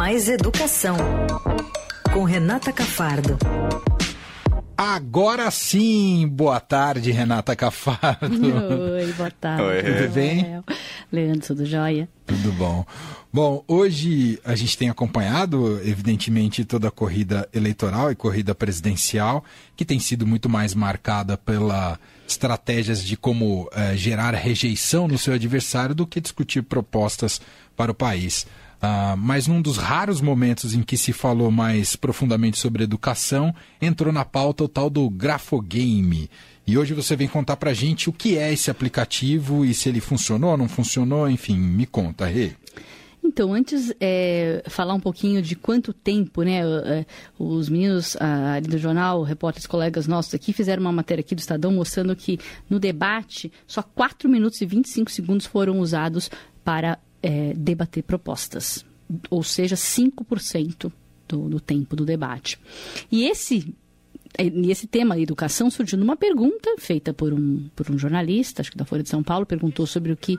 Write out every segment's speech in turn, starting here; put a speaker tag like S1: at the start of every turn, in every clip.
S1: Mais Educação, com Renata Cafardo.
S2: Agora sim, boa tarde, Renata Cafardo.
S3: Oi, boa tarde. Oi.
S2: Tudo bem?
S3: Leandro, tudo jóia?
S2: Tudo bom. Bom, hoje a gente tem acompanhado, evidentemente, toda a corrida eleitoral e corrida presidencial, que tem sido muito mais marcada pela estratégias de como eh, gerar rejeição no seu adversário do que discutir propostas para o país. Uh, mas num dos raros momentos em que se falou mais profundamente sobre educação, entrou na pauta o tal do Grafogame. E hoje você vem contar pra gente o que é esse aplicativo e se ele funcionou, não funcionou, enfim, me conta, Rê.
S3: Então, antes, é, falar um pouquinho de quanto tempo, né? É, os meninos ah, ali do jornal, repórteres, colegas nossos aqui, fizeram uma matéria aqui do Estadão mostrando que no debate só 4 minutos e 25 segundos foram usados para é, debater propostas, ou seja, 5% do, do tempo do debate. E esse é, e esse tema, educação, surgiu numa pergunta feita por um, por um jornalista, acho que da Folha de São Paulo, perguntou sobre o que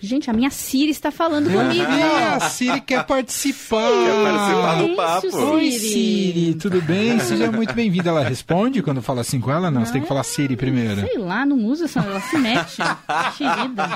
S3: Gente, a minha Siri está falando comigo.
S2: É, a Siri quer participar.
S4: Quer participar do papo.
S2: Oi, Siri, tudo bem? Seja muito bem-vinda. Ela responde quando fala assim com ela? Não, você tem que falar Siri primeiro.
S3: Sei lá, não usa essa, ela se mete. Querida.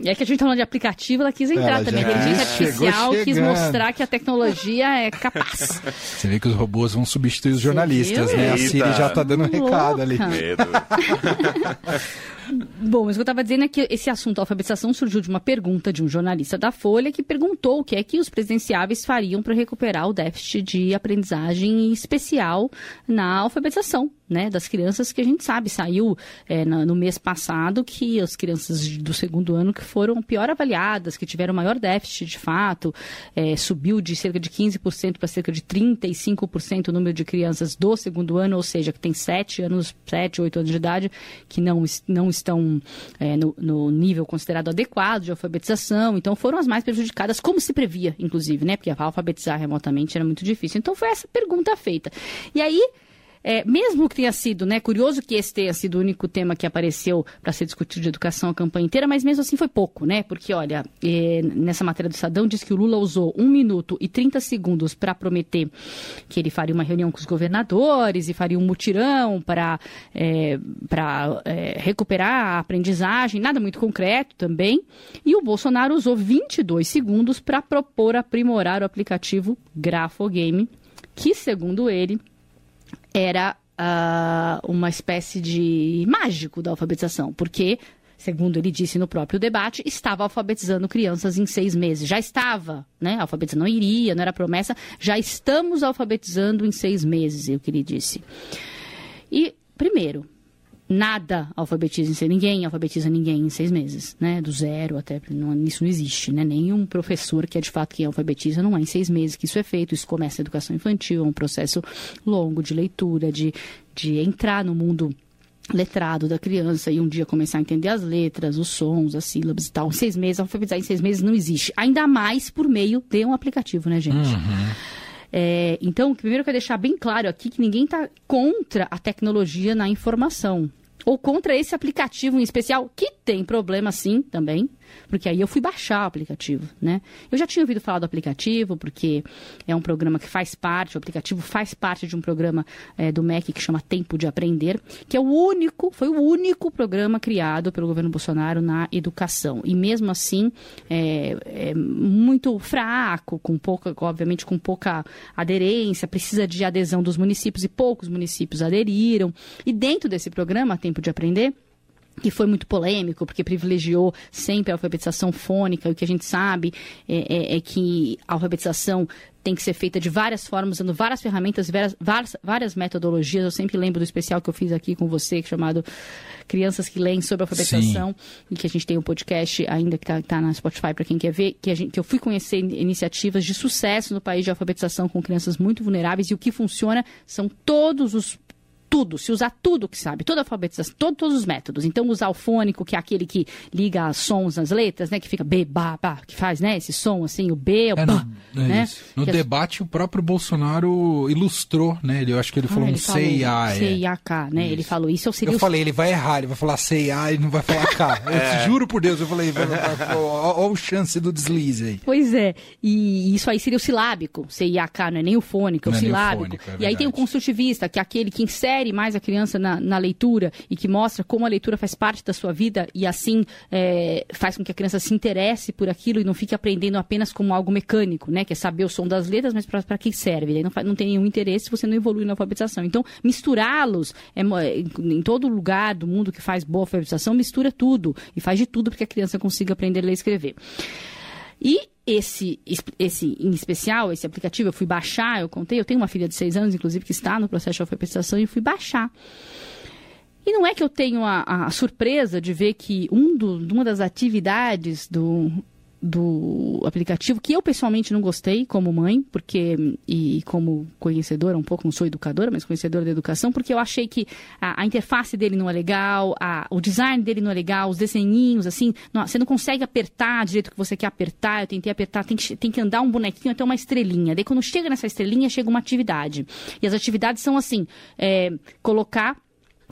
S3: E é que a gente tá falando de aplicativo, ela quis entrar ela também. A inteligência artificial quis mostrar que a tecnologia é capaz.
S2: Você vê que os robôs vão substituir os jornalistas, né? A Siri já tá dando um recado ali. Medo.
S3: Bom, mas o que eu estava dizendo é que esse assunto alfabetização surgiu de uma pergunta de um jornalista da Folha que perguntou o que é que os presidenciáveis fariam para recuperar o déficit de aprendizagem especial na alfabetização né, das crianças que a gente sabe. Saiu é, no, no, mês passado que as crianças do segundo ano que foram pior avaliadas, que tiveram maior déficit de fato, é, subiu de cerca de 15% para cerca de 35% o número de crianças do segundo ano, ou seja, que tem 7 anos, 7, 8 anos de idade, que não, não estão é, no, no nível considerado adequado de alfabetização. Então foram as mais prejudicadas, como se previa, inclusive, né? Porque alfabetizar remotamente era muito difícil. Então foi essa pergunta feita. E aí é, mesmo que tenha sido, né, curioso que esse tenha sido o único tema que apareceu para ser discutido de educação a campanha inteira, mas mesmo assim foi pouco, né? Porque, olha, é, nessa matéria do Estadão diz que o Lula usou 1 minuto e 30 segundos para prometer que ele faria uma reunião com os governadores e faria um mutirão para é, é, recuperar a aprendizagem, nada muito concreto também. E o Bolsonaro usou 22 segundos para propor aprimorar o aplicativo Grafogame, que, segundo ele, era uh, uma espécie de mágico da alfabetização, porque, segundo ele disse no próprio debate, estava alfabetizando crianças em seis meses. Já estava, né? A alfabetização não iria, não era promessa. Já estamos alfabetizando em seis meses, é o que ele disse. E, primeiro, nada alfabetiza ninguém alfabetiza ninguém em seis meses, né? Do zero até não, isso não existe, né? Nenhum professor que é de fato quem alfabetiza não é em seis meses que isso é feito. Isso começa a educação infantil, é um processo longo de leitura, de, de entrar no mundo letrado da criança e um dia começar a entender as letras, os sons, as sílabas e tal. Em seis meses, alfabetizar em seis meses não existe. Ainda mais por meio de um aplicativo, né, gente? Uhum. É, então, primeiro eu quero deixar bem claro aqui que ninguém está contra a tecnologia na informação. Ou contra esse aplicativo em especial, que tem problema sim também, porque aí eu fui baixar o aplicativo, né? Eu já tinha ouvido falar do aplicativo, porque é um programa que faz parte, o aplicativo faz parte de um programa é, do MEC que chama Tempo de Aprender, que é o único, foi o único programa criado pelo governo Bolsonaro na educação. E mesmo assim, é, é muito fraco, com pouca, obviamente com pouca aderência, precisa de adesão dos municípios e poucos municípios aderiram. E dentro desse programa, Tempo de Aprender, que foi muito polêmico, porque privilegiou sempre a alfabetização fônica. E o que a gente sabe é, é, é, que a alfabetização tem que ser feita de várias formas, usando várias ferramentas, várias, várias, várias, metodologias. Eu sempre lembro do especial que eu fiz aqui com você, é chamado Crianças que Leem sobre Alfabetização, Sim. e que a gente tem um podcast ainda que está tá na Spotify para quem quer ver, que, a gente, que eu fui conhecer iniciativas de sucesso no país de alfabetização com crianças muito vulneráveis, e o que funciona são todos os tudo, se usar tudo que sabe, toda a alfabetização, todo, todos os métodos. Então, usar o fônico, que é aquele que liga sons nas letras, né? Que fica B, ba, ba, que faz, né? Esse som assim, o B, o é,
S2: ba,
S3: no, é né?
S2: No que debate, o próprio Bolsonaro ilustrou, né? Ele, eu acho que ele ah, falou ele um C e A.
S3: C e A K, né? Isso. Ele falou isso.
S2: Seria eu falei, ele vai errar, ele vai falar C e A e não vai falar K. é. Eu juro por Deus, eu falei, olha o chance do deslize aí.
S3: Pois é, e isso aí seria o silábico, C e A K, não é nem o fônico, é o silábico. Fônico, é e aí tem o construtivista, que é aquele que insere mais a criança na, na leitura e que mostra como a leitura faz parte da sua vida e assim é, faz com que a criança se interesse por aquilo e não fique aprendendo apenas como algo mecânico, né? Que é saber o som das letras, mas para que serve? Não, não tem nenhum interesse se você não evolui na alfabetização. Então, misturá-los é, em todo lugar do mundo que faz boa alfabetização, mistura tudo e faz de tudo para que a criança consiga aprender a ler e escrever. E esse, esse em especial, esse aplicativo, eu fui baixar, eu contei, eu tenho uma filha de seis anos, inclusive, que está no processo de alfabetização, e fui baixar. E não é que eu tenho a, a surpresa de ver que um do, uma das atividades do, do aplicativo, que eu pessoalmente não gostei como mãe, porque e como conhecedora, um pouco, não sou educadora, mas conhecedora da educação, porque eu achei que a, a interface dele não é legal, a, o design dele não é legal, os desenhinhos, assim, não, você não consegue apertar do jeito que você quer apertar, eu tentei apertar, tem que, tem que andar um bonequinho até uma estrelinha. Daí quando chega nessa estrelinha, chega uma atividade. E as atividades são assim, é, colocar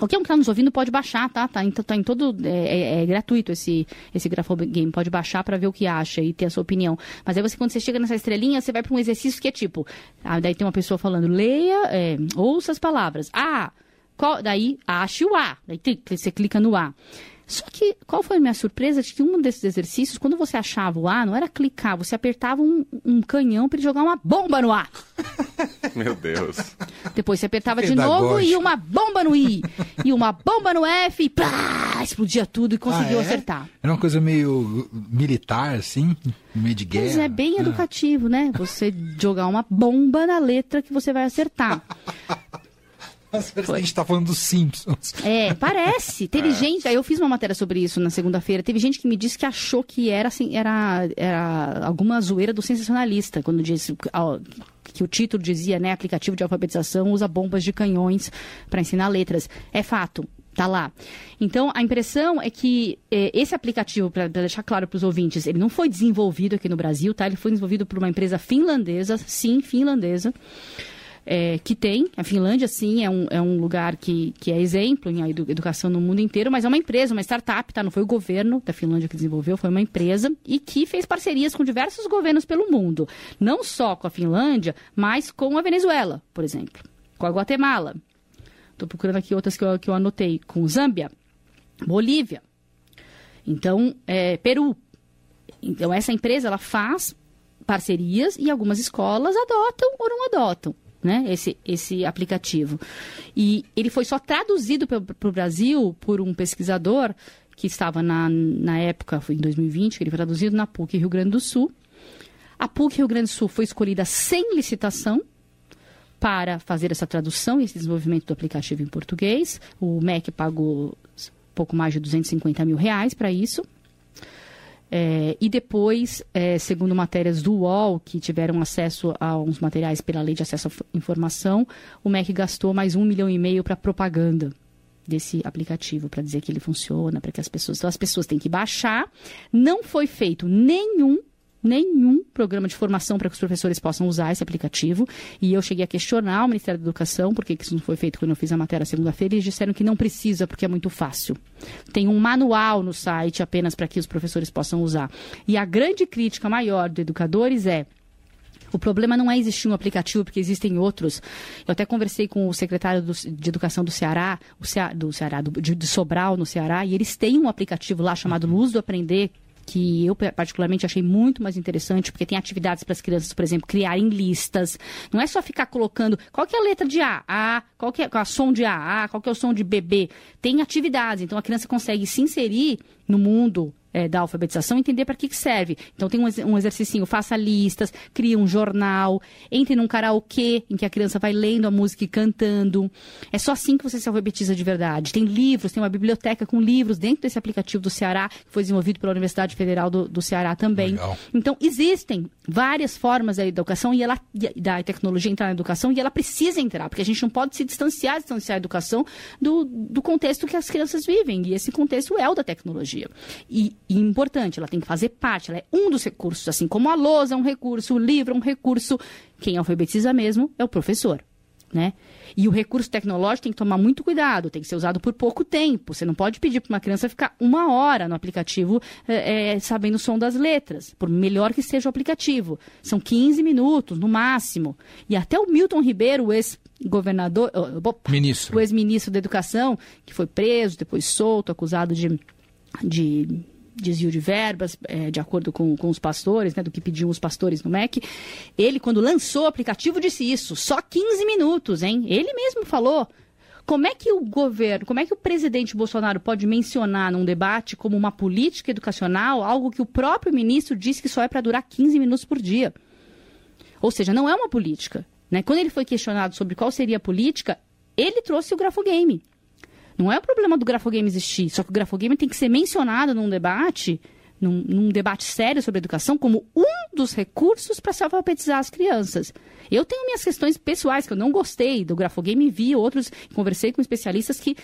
S3: Qualquer um que está nos ouvindo pode baixar, tá? Tá em, tá em todo. É, é, é, gratuito esse, esse Grafogame. Pode baixar para ver o que acha e ter a sua opinião. Mas aí você, quando você chega nessa estrelinha, você vai para um exercício que é tipo. Ah, daí tem uma pessoa falando, leia, é, ouça as palavras. Ah, qual, daí ache o A. Daí você clica no A. Só que qual foi a minha surpresa de que um desses exercícios, quando você achava o A, não era clicar, você apertava um, um canhão para ele jogar uma bomba no A.
S4: Meu Deus.
S3: Depois você apertava de novo e uma bomba no I. e uma bomba no F e plá, explodia tudo e conseguiu ah, é? acertar.
S2: Era uma coisa meio militar, assim, meio de guerra. Mas
S3: é bem ah. educativo, né? Você jogar uma bomba na letra que você vai acertar.
S2: Parece a gente tá falando dos Simpsons.
S3: É, parece. Teve é. gente, aí eu fiz uma matéria sobre isso na segunda-feira, teve gente que me disse que achou que era, assim, era, era alguma zoeira do sensacionalista, quando disse que o título dizia, né, aplicativo de alfabetização usa bombas de canhões para ensinar letras. É fato, tá lá. Então, a impressão é que é, esse aplicativo, para deixar claro para os ouvintes, ele não foi desenvolvido aqui no Brasil, tá? Ele foi desenvolvido por uma empresa finlandesa, sim, finlandesa é, que tem. A Finlândia, sim, é um, é um lugar que, que é exemplo em educação no mundo inteiro, mas é uma empresa, uma startup, tá? Não foi o governo da Finlândia que desenvolveu, foi uma empresa e que fez parcerias com diversos governos pelo mundo. Não só com a Finlândia, mas com a Venezuela, por exemplo, com a Guatemala. Estou procurando aqui outras que eu, que eu anotei, com Zâmbia, Bolívia. Então, é, Peru. Então, essa empresa, ela faz parcerias e algumas escolas adotam ou não adotam né, esse, esse aplicativo. E ele foi só traduzido para o Brasil por um pesquisador que estava na, na época, foi em 2020, que ele foi traduzido na PUC Rio Grande do Sul. A PUC Rio Grande do Sul foi escolhida sem licitação para fazer essa tradução e esse desenvolvimento do aplicativo em português. O MEC pagou pouco mais de 250 mil reais para isso. É, e depois, é, segundo matérias do UOL, que tiveram acesso a uns materiais pela Lei de Acesso à Informação, o MEC gastou mais um milhão e meio para propaganda desse aplicativo, para dizer que ele funciona, para que as pessoas. Então, as pessoas têm que baixar. Não foi feito nenhum nenhum programa de formação para que os professores possam usar esse aplicativo. E eu cheguei a questionar o Ministério da Educação, porque isso não foi feito quando eu fiz a matéria segunda-feira, e eles disseram que não precisa, porque é muito fácil. Tem um manual no site apenas para que os professores possam usar. E a grande crítica maior dos educadores é. O problema não é existir um aplicativo, porque existem outros. Eu até conversei com o secretário do, de Educação do Ceará, o do Ceará, do, de, de Sobral, no Ceará, e eles têm um aplicativo lá chamado Luz do Aprender, que eu particularmente achei muito mais interessante, porque tem atividades para as crianças, por exemplo, criarem listas. Não é só ficar colocando qual que é a letra de A, A, qual que é a som de A, A, qual que é o som de BB. Tem atividades, então a criança consegue se inserir no mundo é, da alfabetização, entender para que, que serve. Então tem um, um exercício, faça listas, cria um jornal, entre num karaokê em que a criança vai lendo a música e cantando. É só assim que você se alfabetiza de verdade. Tem livros, tem uma biblioteca com livros dentro desse aplicativo do Ceará, que foi desenvolvido pela Universidade Federal do, do Ceará também.
S2: Legal.
S3: Então, existem várias formas da educação e ela, da tecnologia entrar na educação e ela precisa entrar, porque a gente não pode se distanciar, distanciar a educação do, do contexto que as crianças vivem. E esse contexto é o da tecnologia. E, e importante, ela tem que fazer parte, ela é um dos recursos, assim como a lousa é um recurso, o livro é um recurso. Quem alfabetiza mesmo é o professor. Né? E o recurso tecnológico tem que tomar muito cuidado, tem que ser usado por pouco tempo. Você não pode pedir para uma criança ficar uma hora no aplicativo é, é, sabendo o som das letras, por melhor que seja o aplicativo. São 15 minutos, no máximo. E até o Milton Ribeiro, o ex-governador,
S2: Ministro.
S3: o ex-ministro da Educação, que foi preso, depois solto, acusado de, de desvio de verbas, é, de acordo com, com os pastores, né, do que pediam os pastores no MEC. Ele, quando lançou o aplicativo, disse isso. Só 15 minutos, hein? Ele mesmo falou. Como é que o governo, como é que o presidente Bolsonaro pode mencionar num debate como uma política educacional algo que o próprio ministro disse que só é para durar 15 minutos por dia? Ou seja, não é uma política. Né? Quando ele foi questionado sobre qual seria a política, ele trouxe o grafogame. Não é o problema do grafogame existir, só que o grafogame tem que ser mencionado num debate, num, num debate sério sobre educação, como um dos recursos para se alfabetizar as crianças. Eu tenho minhas questões pessoais que eu não gostei do grafogame, vi outros, conversei com especialistas que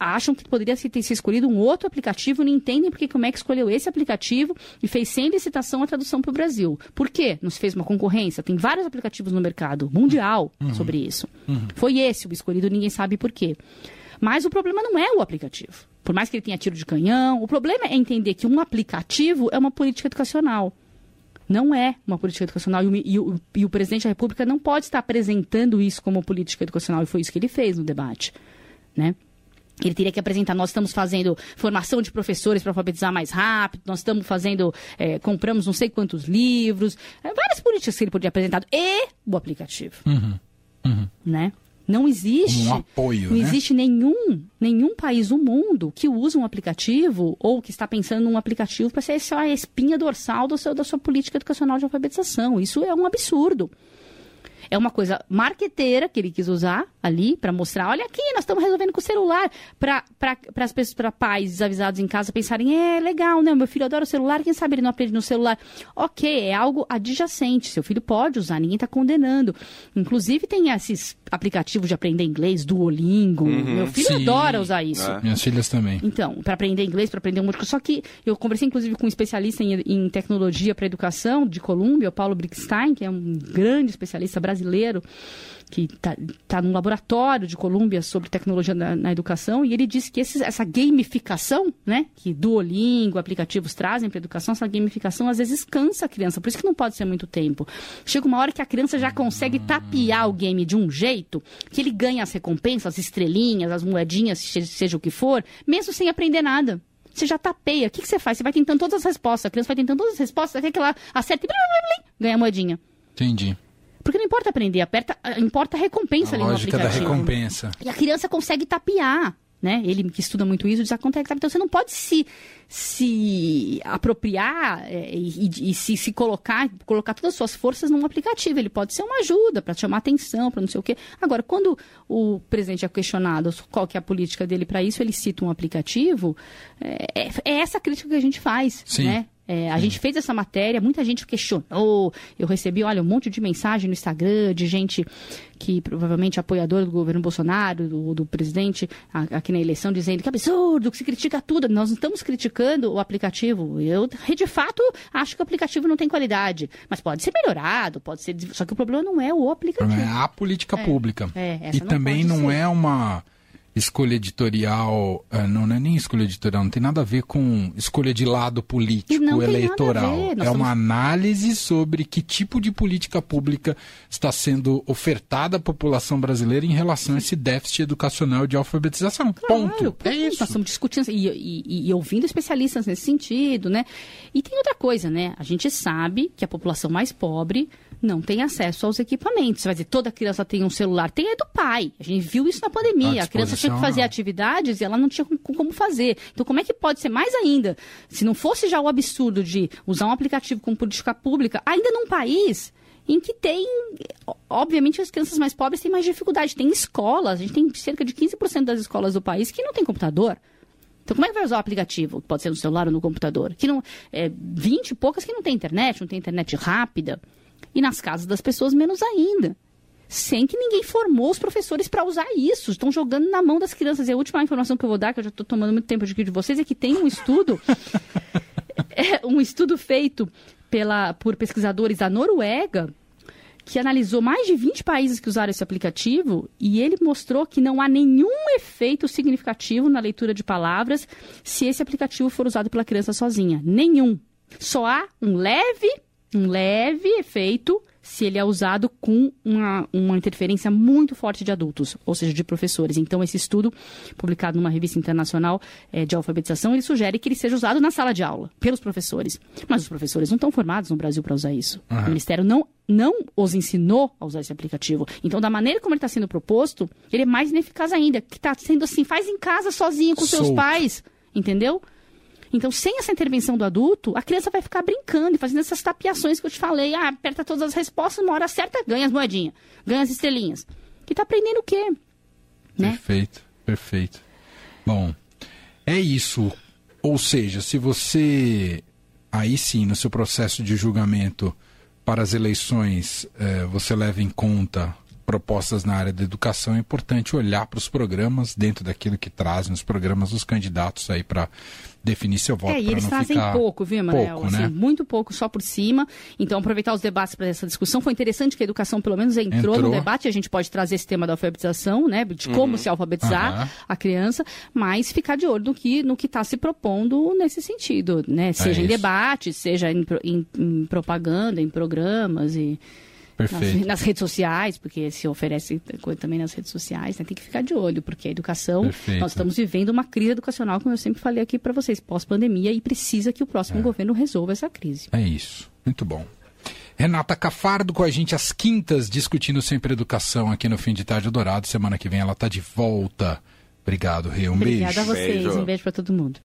S3: acham que poderia ter se escolhido um outro aplicativo, não entendem porque é que escolheu esse aplicativo e fez sem licitação a tradução para o Brasil. Por quê? Não se fez uma concorrência? Tem vários aplicativos no mercado mundial uhum. sobre isso. Uhum. Foi esse o escolhido, ninguém sabe por quê. Mas o problema não é o aplicativo. Por mais que ele tenha tiro de canhão, o problema é entender que um aplicativo é uma política educacional. Não é uma política educacional. E o, e, o, e o, presidente da República não pode estar apresentando isso como política educacional. E foi isso que ele fez no debate. Né? Ele teria que apresentar, nós estamos fazendo formação de professores para alfabetizar mais rápido, nós estamos fazendo, é, compramos não sei quantos livros, é, várias políticas que ele poderia apresentar, e o aplicativo. Uhum, uhum. Né? Não existe.
S2: Um apoio,
S3: não
S2: né?
S3: existe nenhum, nenhum país do mundo que use um aplicativo ou que está pensando num aplicativo para ser só a espinha dorsal do seu, da sua política educacional de alfabetização. Isso é um absurdo. É uma coisa marqueteira que ele quis usar ali para mostrar, olha aqui, nós estamos resolvendo com o celular, para as pessoas, para pais desavisados em casa pensarem, é legal, né? Meu filho adora o celular, quem sabe ele não aprende no celular. Ok, é algo adjacente, seu filho pode usar, ninguém está condenando. Inclusive tem esses aplicativos de aprender inglês, Duolingo. Uhum, Meu filho sim. adora usar isso. É.
S2: Minhas filhas também.
S3: Então, para aprender inglês, para aprender um monte de coisa. Só que eu conversei inclusive com um especialista em, em tecnologia para educação de Colômbia, o Paulo Brickstein, que é um grande especialista brasileiro que está tá num laboratório de Colômbia sobre tecnologia na, na educação, e ele disse que esses, essa gamificação, né, que Duolingo, aplicativos trazem para a educação, essa gamificação às vezes cansa a criança, por isso que não pode ser muito tempo. Chega uma hora que a criança já consegue tapear o game de um jeito que ele ganha as recompensas, as estrelinhas, as moedinhas, seja o que for, mesmo sem aprender nada. Você já tapeia. O que, que você faz? Você vai tentando todas as respostas. A criança vai tentando todas as respostas até que ela acerta e ganha a moedinha.
S2: Entendi.
S3: Porque não importa aprender, aperta, importa a recompensa a ali no aplicativo.
S2: da recompensa.
S3: E a criança consegue tapear, né? Ele que estuda muito isso diz, acontece. Então você não pode se, se apropriar é, e, e, se, se colocar, colocar todas as suas forças num aplicativo. Ele pode ser uma ajuda para chamar atenção, para não sei o quê. Agora, quando o presidente é questionado qual que é a política dele para isso, ele cita um aplicativo, é, é, é, essa crítica que a gente faz,
S2: Sim.
S3: né? É, a gente fez essa matéria, muita gente questionou. Eu recebi, olha, um monte de mensagem no Instagram de gente que provavelmente é apoiador do governo Bolsonaro, do, do presidente, aqui na eleição, dizendo que absurdo, que se critica tudo. Nós não estamos criticando o aplicativo. Eu, de fato, acho que o aplicativo não tem qualidade. Mas pode ser melhorado, pode ser. Só que o problema não é o aplicativo.
S2: É a política
S3: é,
S2: pública.
S3: É,
S2: e também não ser. é uma escolha editorial, uh, não, é nem escolha editorial, não tem nada a ver com escolha de lado político, eleitoral. É somos... uma análise sobre que tipo de política pública está sendo ofertada à população brasileira em relação a esse déficit educacional de alfabetização. Claro, Ponto.
S3: É isso. Nós estamos discutindo e, e, e, ouvindo especialistas nesse sentido, né? E tem outra coisa, né? A gente sabe que a população mais pobre não tem acesso aos equipamentos. Você vai dizer, toda criança tem um celular. Tem é do pai. A gente viu isso na pandemia. A criança tinha que fazer atividades e ela não tinha como fazer. Então, como é que pode ser mais ainda? Se não fosse já o absurdo de usar um aplicativo com política pública, ainda num país em que tem, obviamente, as crianças mais pobres têm mais dificuldade. Tem escolas, a gente tem cerca de 15% das escolas do país que não tem computador. Então, como é que vai usar o aplicativo? Pode ser no celular ou no computador. Que não, é, 20 e poucas que não tem internet, não tem internet rápida. E nas casas das pessoas, menos ainda. Sem que ninguém formou os professores para usar isso. Estão jogando na mão das crianças. E a última informação que eu vou dar, que eu já estou tomando muito tempo aqui de vocês, é que tem um estudo, é, um estudo feito pela, por pesquisadores da Noruega, que analisou mais de 20 países que usaram esse aplicativo e ele mostrou que não há nenhum efeito significativo na leitura de palavras se esse aplicativo for usado pela criança sozinha. Nenhum. Só há um leve, um leve efeito se ele é usado com uma, uma interferência muito forte de adultos, ou seja, de professores. Então, esse estudo, publicado numa revista internacional é, de alfabetização, ele sugere que ele seja usado na sala de aula, pelos professores. Mas os professores não estão formados no Brasil para usar isso. Uhum. O Ministério não, não os ensinou a usar esse aplicativo. Então, da maneira como ele está sendo proposto, ele é mais ineficaz ainda, que está sendo assim, faz em casa sozinho com Solto. seus pais, entendeu? Então, sem essa intervenção do adulto, a criança vai ficar brincando e fazendo essas tapiações que eu te falei. Ah, aperta todas as respostas, uma hora certa, ganha as moedinhas, ganha as estrelinhas. Que tá aprendendo o quê?
S2: Né? Perfeito, perfeito. Bom, é isso. Ou seja, se você, aí sim, no seu processo de julgamento para as eleições, eh, você leva em conta propostas na área da educação, é importante olhar para os programas dentro daquilo que trazem os programas dos candidatos aí para definir seu voto.
S3: É, e eles trazem
S2: ficar...
S3: pouco, viu, Emanuel? Pouco, assim, né? Muito pouco, só por cima. Então, aproveitar os debates para essa discussão. Foi interessante que a educação, pelo menos, entrou, entrou, no debate. A gente pode trazer esse tema da alfabetização, né? De como uhum. se alfabetizar uhum. a criança, mas ficar de olho no que no está se propondo nesse sentido, né? É seja é em debate, seja em, em, em propaganda, em programas e nas, nas, redes sociais, porque se oferece coisa também nas redes sociais, né? tem que ficar de olho, porque a educação, Perfeito. nós estamos vivendo uma crise educacional, como eu sempre falei aqui para vocês, pós-pandemia, e precisa que o próximo é. governo resolva essa crise.
S2: É isso. Muito bom. Renata Cafardo com a gente às quintas, discutindo sempre educação aqui no Fim de Tarde Dourado. Semana que vem ela está de volta. Obrigado, Rê. Um
S3: Obrigada
S2: beijo.
S3: Obrigada a vocês. Beijo. Um beijo para todo mundo.